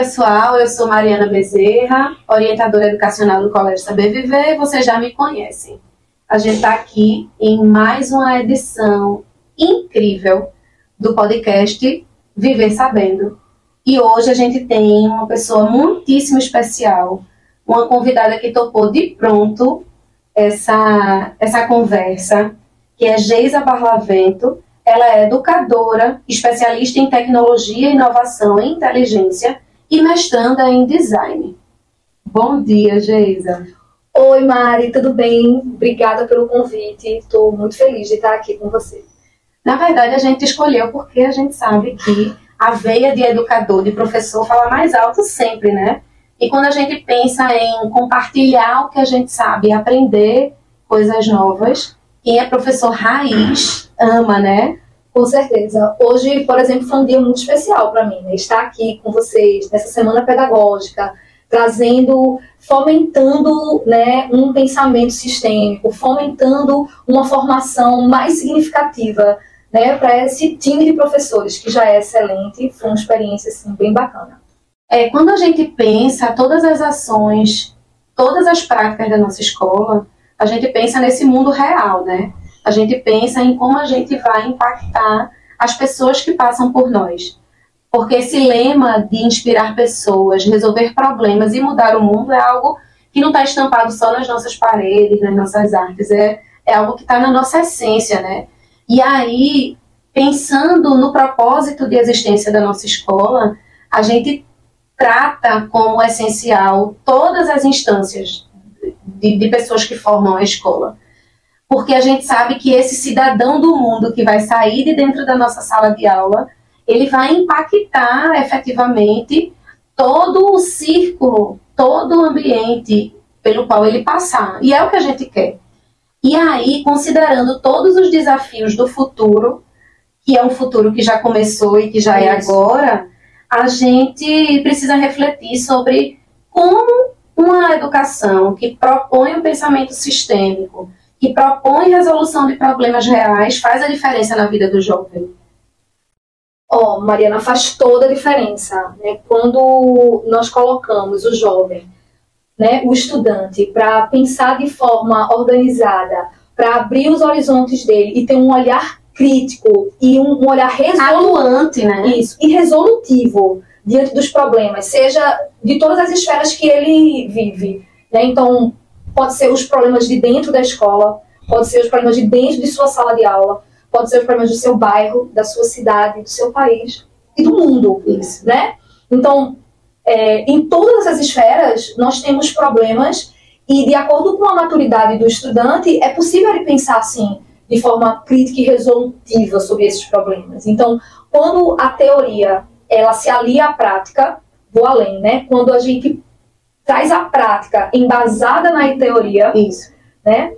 pessoal, eu sou Mariana Bezerra, orientadora educacional do Colégio Saber Viver, vocês já me conhecem. A gente está aqui em mais uma edição incrível do podcast Viver Sabendo. E hoje a gente tem uma pessoa muitíssimo especial, uma convidada que topou de pronto essa, essa conversa, que é Geisa Barlavento. Ela é educadora, especialista em tecnologia, inovação e inteligência e mestranda em design. Bom dia, Geisa. Oi, Mari, tudo bem? Obrigada pelo convite. Estou muito feliz de estar aqui com você. Na verdade, a gente escolheu porque a gente sabe que a veia de educador, de professor, fala mais alto sempre, né? E quando a gente pensa em compartilhar o que a gente sabe, aprender coisas novas, quem é professor raiz ama, né? Com certeza. Hoje, por exemplo, foi um dia muito especial para mim, né? estar aqui com vocês nessa semana pedagógica, trazendo, fomentando né, um pensamento sistêmico, fomentando uma formação mais significativa né, para esse time de professores, que já é excelente, foi uma experiência assim, bem bacana. É, quando a gente pensa todas as ações, todas as práticas da nossa escola, a gente pensa nesse mundo real, né? A gente pensa em como a gente vai impactar as pessoas que passam por nós. Porque esse lema de inspirar pessoas, resolver problemas e mudar o mundo é algo que não está estampado só nas nossas paredes, nas nossas artes, é, é algo que está na nossa essência, né? E aí, pensando no propósito de existência da nossa escola, a gente trata como essencial todas as instâncias de, de, pessoas que formam a escola. Porque a gente sabe que esse cidadão do mundo que vai sair de dentro da nossa sala de aula, ele vai impactar efetivamente todo o círculo, todo o ambiente pelo qual ele passar. E é o que a gente quer. E aí, considerando todos os desafios do futuro, que é um futuro que já começou e que já é é agora, a gente precisa refletir sobre como uma educação que propõe um pensamento sistêmico, que propõe resolução de problemas reais, faz a diferença na vida do jovem. Oh, Mariana, faz toda a diferença. Né? Quando nós colocamos o jovem, né, o estudante, para pensar de forma organizada, para abrir os horizontes dele e ter um olhar crítico e um, um olhar resolutivo, né? Isso, e resolutivo diante dos problemas, seja de todas as esferas que ele vive. Né? Então, pode ser os problemas de dentro da escola, pode ser os problemas de dentro de sua sala de aula, pode ser os problemas do seu bairro, da sua cidade, do seu país e do mundo. Isso. Né? Então, é, em todas essas esferas, nós temos problemas e, de acordo com a maturidade do estudante, é possível ele pensar assim, de forma crítica e resolutiva sobre esses problemas. Então, quando a teoria ela se alia à prática, vou além, né? Quando a gente traz a prática embasada na teoria, Isso. né?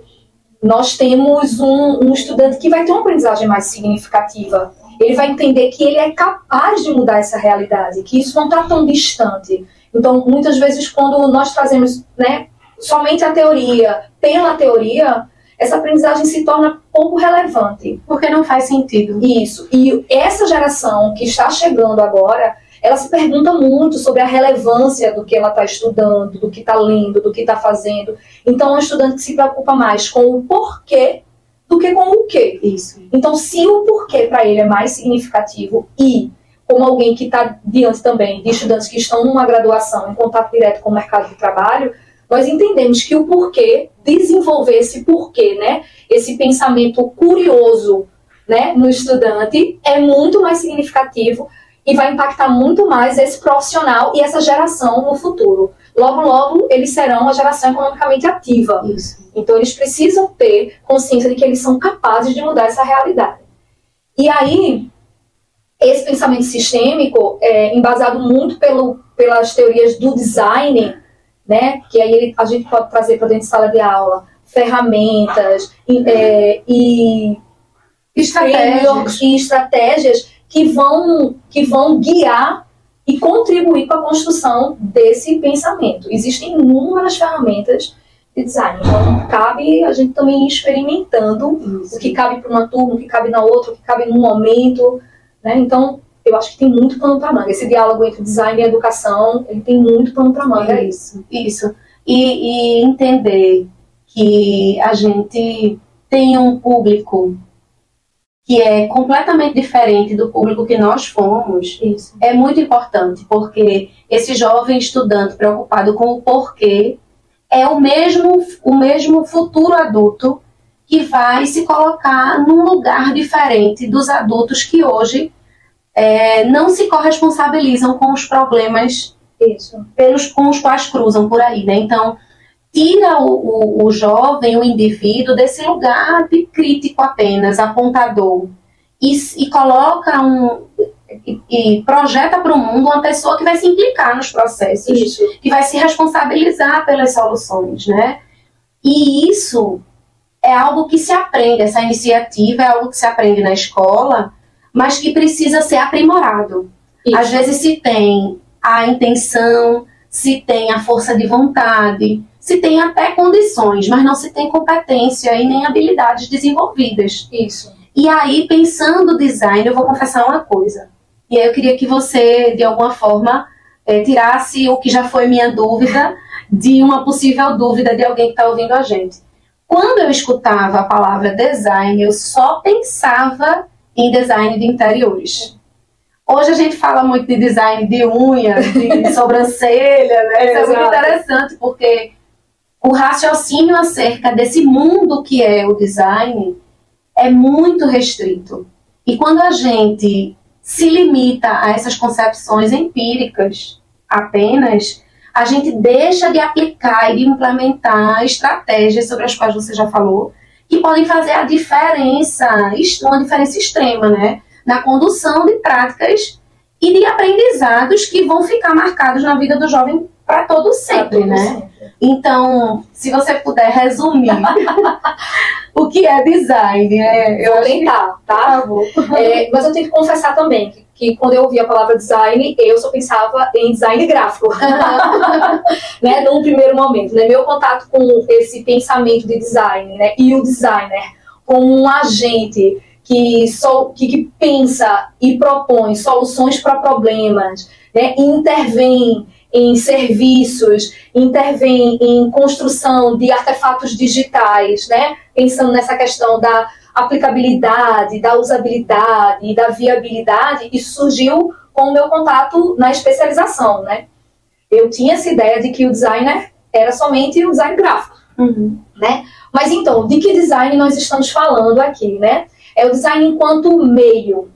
Nós temos um, um estudante que vai ter uma aprendizagem mais significativa. Ele vai entender que ele é capaz de mudar essa realidade, que isso não está tão distante. Então, muitas vezes, quando nós trazemos né, somente a teoria pela teoria, essa aprendizagem se torna pouco relevante. Porque não faz sentido. Isso. E essa geração que está chegando agora, ela se pergunta muito sobre a relevância do que ela está estudando, do que está lendo, do que está fazendo. Então, é um estudante que se preocupa mais com o porquê do que com o quê. Isso. Então, se o porquê para ele é mais significativo e como alguém que está diante também de estudantes que estão numa graduação em contato direto com o mercado de trabalho, nós entendemos que o porquê, desenvolver esse porquê, né, esse pensamento curioso né, no estudante é muito mais significativo e vai impactar muito mais esse profissional e essa geração no futuro. Logo, logo, eles serão a geração economicamente ativa. Isso. Então, eles precisam ter consciência de que eles são capazes de mudar essa realidade. E aí, esse pensamento sistêmico, é, embasado muito pelo, pelas teorias do design, né? Que aí ele, a gente pode trazer para dentro de sala de aula ferramentas e, é, e estratégias. e estratégias que vão, que vão guiar e contribuir para a construção desse pensamento. Existem inúmeras ferramentas de design, então cabe a gente também ir experimentando Isso. o que cabe para uma turma, o que cabe na outra, o que cabe num momento. Né? Então, eu acho que tem muito pano para manga. Esse diálogo entre design e educação, ele tem muito pano para manga. É isso, isso. E, e entender que a gente tem um público que é completamente diferente do público que nós fomos, Isso. é muito importante, porque esse jovem estudante preocupado com o porquê é o mesmo, o mesmo futuro adulto que vai se colocar num lugar diferente dos adultos que hoje é, não se corresponsabilizam com os problemas Isso. pelos com os quais cruzam por aí, né? Então tira o, o, o jovem, o indivíduo desse lugar de crítico apenas, apontador e, e coloca um e, e projeta para o mundo uma pessoa que vai se implicar nos processos, isso. que vai se responsabilizar pelas soluções, né? E isso é algo que se aprende, essa iniciativa é algo que se aprende na escola, mas que precisa ser aprimorado. Isso. Às vezes se tem a intenção, se tem a força de vontade, se tem até condições, mas não se tem competência e nem habilidades desenvolvidas. Isso. E aí, pensando design, eu vou confessar uma coisa. E aí eu queria que você, de alguma forma, é, tirasse o que já foi minha dúvida de uma possível dúvida de alguém que está ouvindo a gente. Quando eu escutava a palavra design, eu só pensava em design de interiores. Hoje a gente fala muito de design de unha, de sobrancelha, né? Isso é muito interessante porque o raciocínio acerca desse mundo que é o design é muito restrito. E quando a gente se limita a essas concepções empíricas apenas, a gente deixa de aplicar e de implementar estratégias sobre as quais você já falou, que podem fazer a diferença, uma diferença extrema, né? Na condução de práticas e de aprendizados que vão ficar marcados na vida do jovem para todo sempre, todo né? Sempre. Então, se você puder resumir o que é design, é, eu vou tentar, tá? tá é, mas eu tenho que confessar também que, que, quando eu ouvi a palavra design, eu só pensava em design gráfico, né? Num primeiro momento, né? Meu contato com esse pensamento de design, né? E o designer como um agente que, que, que pensa e propõe soluções para problemas, né? intervém em serviços, intervém em construção de artefatos digitais, né? pensando nessa questão da aplicabilidade, da usabilidade e da viabilidade, isso surgiu com o meu contato na especialização. Né? Eu tinha essa ideia de que o designer era somente o design gráfico. Uhum. Né? Mas então, de que design nós estamos falando aqui? Né? É o design enquanto meio,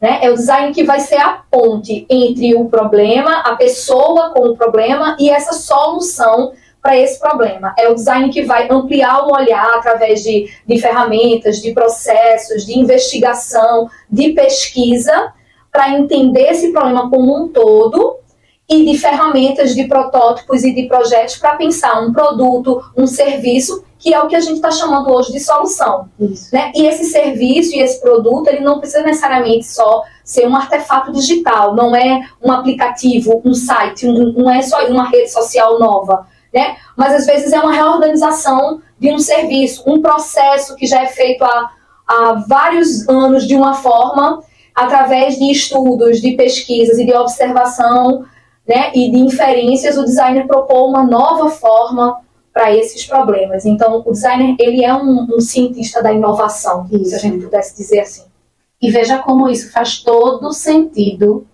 né? É o design que vai ser a ponte entre o problema, a pessoa com o problema e essa solução para esse problema. É o design que vai ampliar o olhar através de, de ferramentas, de processos, de investigação, de pesquisa, para entender esse problema como um todo e de ferramentas, de protótipos e de projetos para pensar um produto, um serviço que é o que a gente está chamando hoje de solução. Né? E esse serviço e esse produto, ele não precisa necessariamente só ser um artefato digital, não é um aplicativo, um site, um, não é só uma rede social nova, né? Mas às vezes é uma reorganização de um serviço, um processo que já é feito há, há vários anos de uma forma, através de estudos, de pesquisas e de observação, né? E de inferências, o designer propôs uma nova forma para esses problemas. Então, o designer ele é um, um cientista da inovação, isso. se a gente pudesse dizer assim. E veja como isso faz todo sentido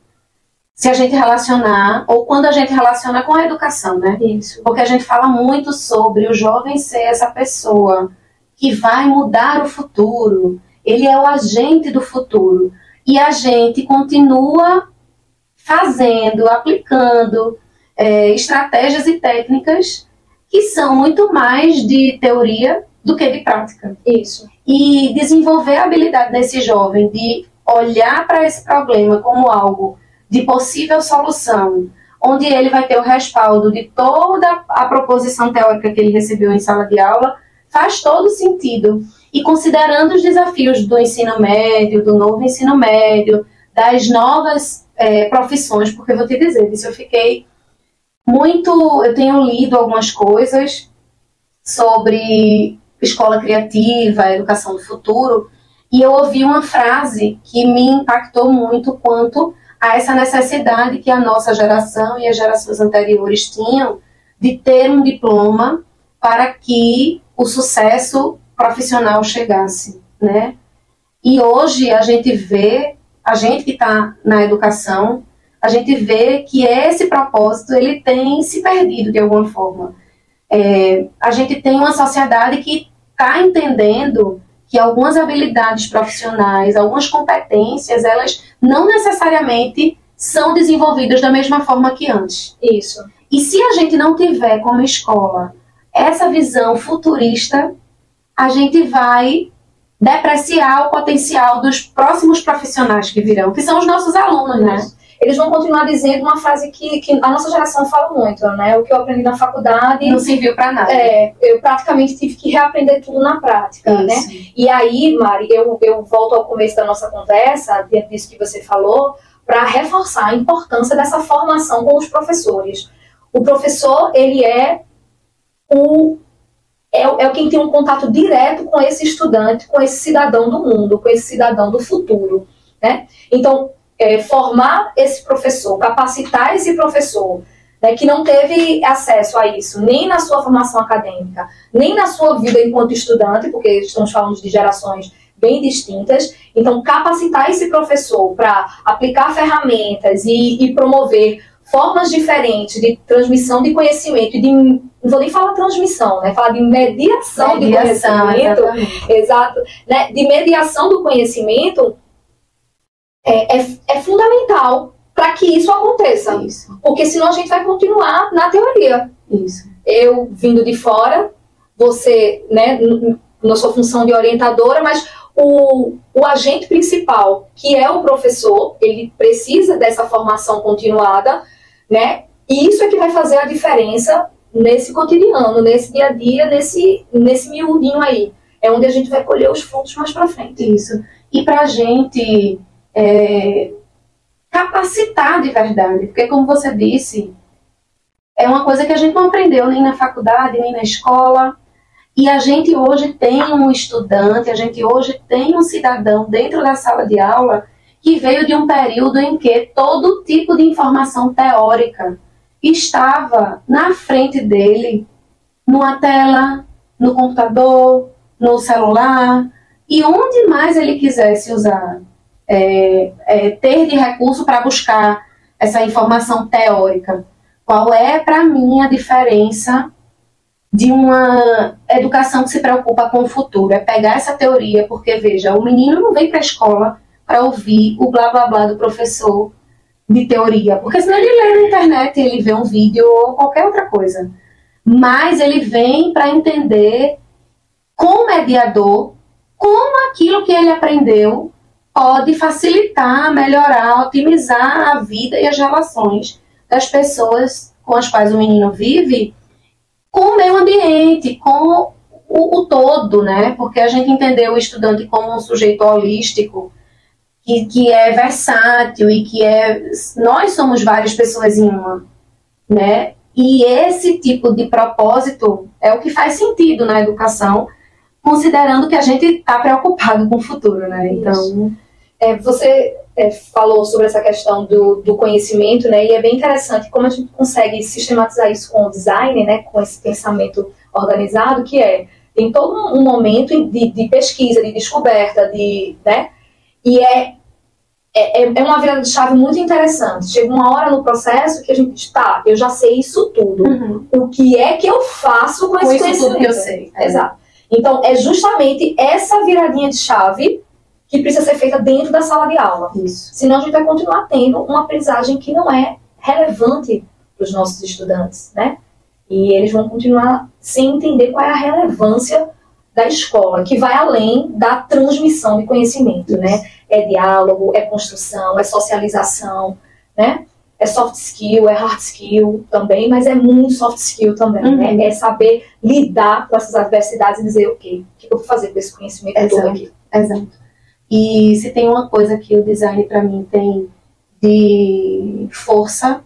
se a gente relacionar, ou quando a gente relaciona com a educação, né? Isso. Porque a gente fala muito sobre o jovem ser essa pessoa que vai mudar o futuro, ele é o agente do futuro. E a gente continua fazendo, aplicando é, estratégias e técnicas que são muito mais de teoria do que de prática. Isso. E desenvolver a habilidade desse jovem de olhar para esse problema como algo de possível solução, onde ele vai ter o respaldo de toda a proposição teórica que ele recebeu em sala de aula, faz todo sentido. E considerando os desafios do ensino médio, do novo ensino médio, das novas é, profissões, porque eu vou te dizer, isso eu fiquei muito. Eu tenho lido algumas coisas sobre escola criativa, educação do futuro, E eu ouvi uma frase que me impactou muito quanto a essa necessidade que a nossa geração e as gerações anteriores tinham de ter um diploma para que o sucesso profissional chegasse, né? E hoje a gente vê, a gente que está na educação, a gente vê que esse propósito ele tem se perdido de alguma forma. É, a gente tem uma sociedade que está entendendo que algumas habilidades profissionais, algumas competências, elas não necessariamente são desenvolvidas da mesma forma que antes. Isso. E se a gente não tiver como escola essa visão futurista, a gente vai depreciar o potencial dos próximos profissionais que virão, que são os nossos alunos, né? Eles vão continuar dizendo uma frase que, que a nossa geração fala muito, né? O que eu aprendi na faculdade. Não serviu para nada. É, eu praticamente tive que reaprender tudo na prática? Isso. né? E aí, Mari, eu, eu volto ao começo da nossa conversa, dentro disso que você falou, para reforçar a importância dessa formação com os professores. O professor, ele é o é, é quem tem um contato direto com esse estudante, com esse cidadão do mundo, com esse cidadão do futuro. Né? Então, é, formar esse professor, capacitar esse professor, né, que não teve acesso a isso, nem na sua formação acadêmica, nem na sua vida enquanto estudante, porque estamos falando de gerações bem distintas. Então, capacitar esse professor para aplicar ferramentas e, e promover formas diferentes de transmissão de conhecimento, de, não vou nem falar transmissão, né? Falar de mediação, mediação de conhecimento, exatamente. exato, né? De mediação do conhecimento é, é, é fundamental para que isso aconteça. Isso. Porque senão a gente vai continuar na teoria. Isso. Eu vindo de fora, você, né, na sua função de orientadora, mas o, o agente principal, que é o professor, ele precisa dessa formação continuada né? E isso é que vai fazer a diferença nesse cotidiano, nesse dia a dia, nesse, nesse miudinho aí. É onde a gente vai colher os frutos mais para frente. Isso. E para a gente é, capacitar de verdade, porque como você disse, é uma coisa que a gente não aprendeu nem na faculdade, nem na escola. E a gente hoje tem um estudante, a gente hoje tem um cidadão dentro da sala de aula que veio de um período em que todo tipo de informação teórica estava na frente dele, numa tela, no computador, no celular, e onde mais ele quisesse usar, é, é, ter de recurso para buscar essa informação teórica. Qual é, para mim, a diferença de uma educação que se preocupa com o futuro? É pegar essa teoria, porque, veja, o menino não vem para a escola para ouvir o blá blá blá do professor de teoria, porque senão ele lê na internet, ele vê um vídeo ou qualquer outra coisa. Mas ele vem para entender com o mediador como aquilo que ele aprendeu pode facilitar, melhorar, otimizar a vida e as relações das pessoas com as quais o menino vive com o meio ambiente, com o, o todo, né? Porque a gente entendeu o estudante como um sujeito holístico, que, que é versátil e que é. Nós somos várias pessoas em uma, né? E esse tipo de propósito é o que faz sentido na educação, considerando que a gente está preocupado com o futuro, né? Então. É, você é, falou sobre essa questão do, do conhecimento, né? E é bem interessante como a gente consegue sistematizar isso com o design, né? Com esse pensamento organizado, que é tem todo um momento de, de pesquisa, de descoberta, de, né? E é, é, é uma virada de chave muito interessante. Chega uma hora no processo que a gente está, eu já sei isso tudo. Uhum. O que é que eu faço com, com esse conhecimento? Tudo que eu sei. É. Exato. Então, é justamente essa viradinha de chave que precisa ser feita dentro da sala de aula. Isso. Senão a gente vai continuar tendo uma aprendizagem que não é relevante para os nossos estudantes, né? E eles vão continuar sem entender qual é a relevância da escola, que vai além da transmissão de conhecimento, né? É diálogo, é construção, é socialização, né? É soft skill, é hard skill também, mas é muito soft skill também, né? uhum. né? É saber lidar com essas adversidades e dizer, ok, o que eu vou fazer com esse conhecimento Exato. todo aqui? Exato. E se tem uma coisa que o design para mim tem de força,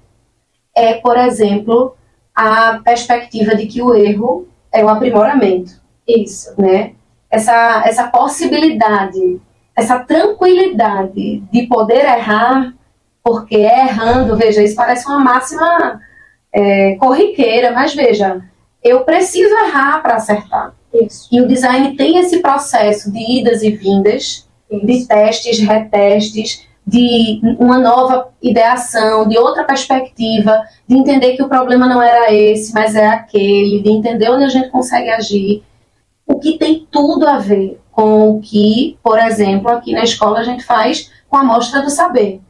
é, por exemplo, a perspectiva de que o erro é um aprimoramento. Isso. Né? Essa, essa possibilidade essa tranquilidade de poder errar, porque errando, veja, isso parece uma máxima é, corriqueira, mas veja, eu preciso errar para acertar. Isso. E o design tem esse processo de idas e vindas. De testes, retestes, de uma nova ideação, de outra perspectiva, de entender que o problema não era esse, mas é aquele, de entender onde a gente consegue agir. O que tem tudo a ver com o que, por exemplo, aqui na escola a gente faz com a mostra do saber.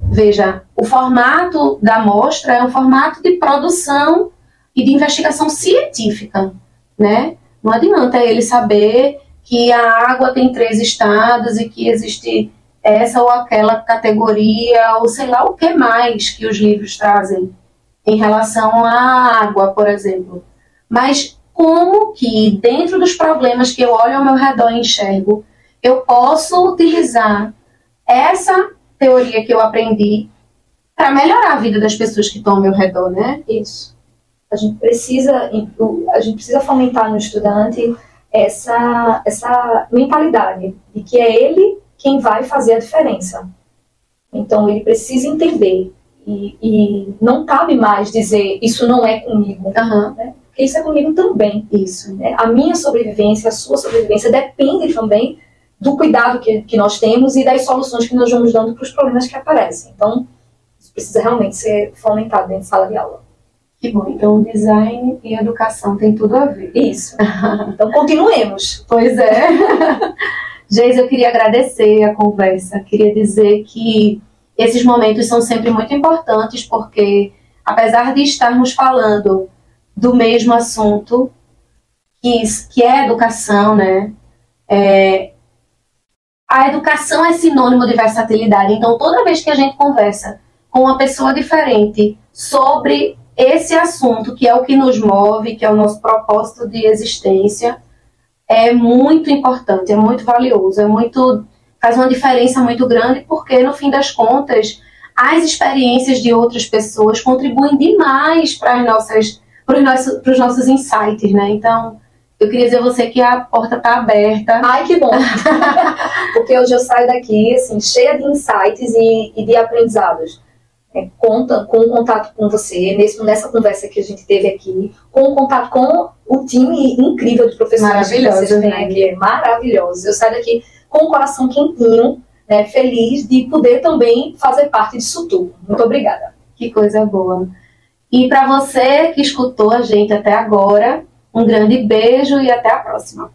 Veja, o formato da mostra é um formato de produção e de investigação científica, né? Não adianta ele saber que a água tem três estados e que existe essa ou aquela categoria, ou sei lá o que mais que os livros trazem em relação à água, por exemplo. Mas como que, dentro dos problemas que eu olho ao meu redor e enxergo, eu posso utilizar essa teoria que eu aprendi para melhorar a vida das pessoas que estão ao meu redor, né? Isso. A gente precisa, a gente precisa fomentar no estudante essa, essa mentalidade de que é ele quem vai fazer a diferença. Então ele precisa entender e, e não cabe mais dizer isso não é comigo, Uhum. né? porque isso é comigo também. Isso. né? A minha sobrevivência, a sua sobrevivência depende também do cuidado que, que nós temos e das soluções que nós vamos dando para os problemas que aparecem. Então, isso precisa realmente ser fomentado dentro de sala de aula. Que bom. Então, design e educação tem tudo a ver. Isso. Então, continuemos. Pois é. Geis, eu queria agradecer a conversa. Queria dizer que esses momentos são sempre muito importantes, porque apesar de estarmos falando do mesmo assunto, que, que é educação, né? É, a educação é sinônimo de versatilidade. Então, toda vez que a gente conversa com uma pessoa diferente sobre esse assunto, que é o que nos move, que é o nosso propósito de existência, é muito importante, é muito valioso, é muito faz uma diferença muito grande, porque no fim das contas, as experiências de outras pessoas contribuem demais para as nossas para os nossos, para os nossos insights, né? Então, eu queria dizer a você que a porta está aberta. Ai, que bom! Porque hoje eu saio daqui, assim, cheia de insights e, e de aprendizados. É, conta com o contato com você, nesse, nessa conversa que a gente teve aqui, com o contato com o time incrível de professores que Maravilhoso, vocês têm né? aqui, é maravilhoso. Eu saio daqui com o coração quentinho, né, feliz de poder também fazer parte disso tudo. Muito obrigada. Que coisa boa. E para você que escutou a gente até agora, um grande beijo e até a próxima.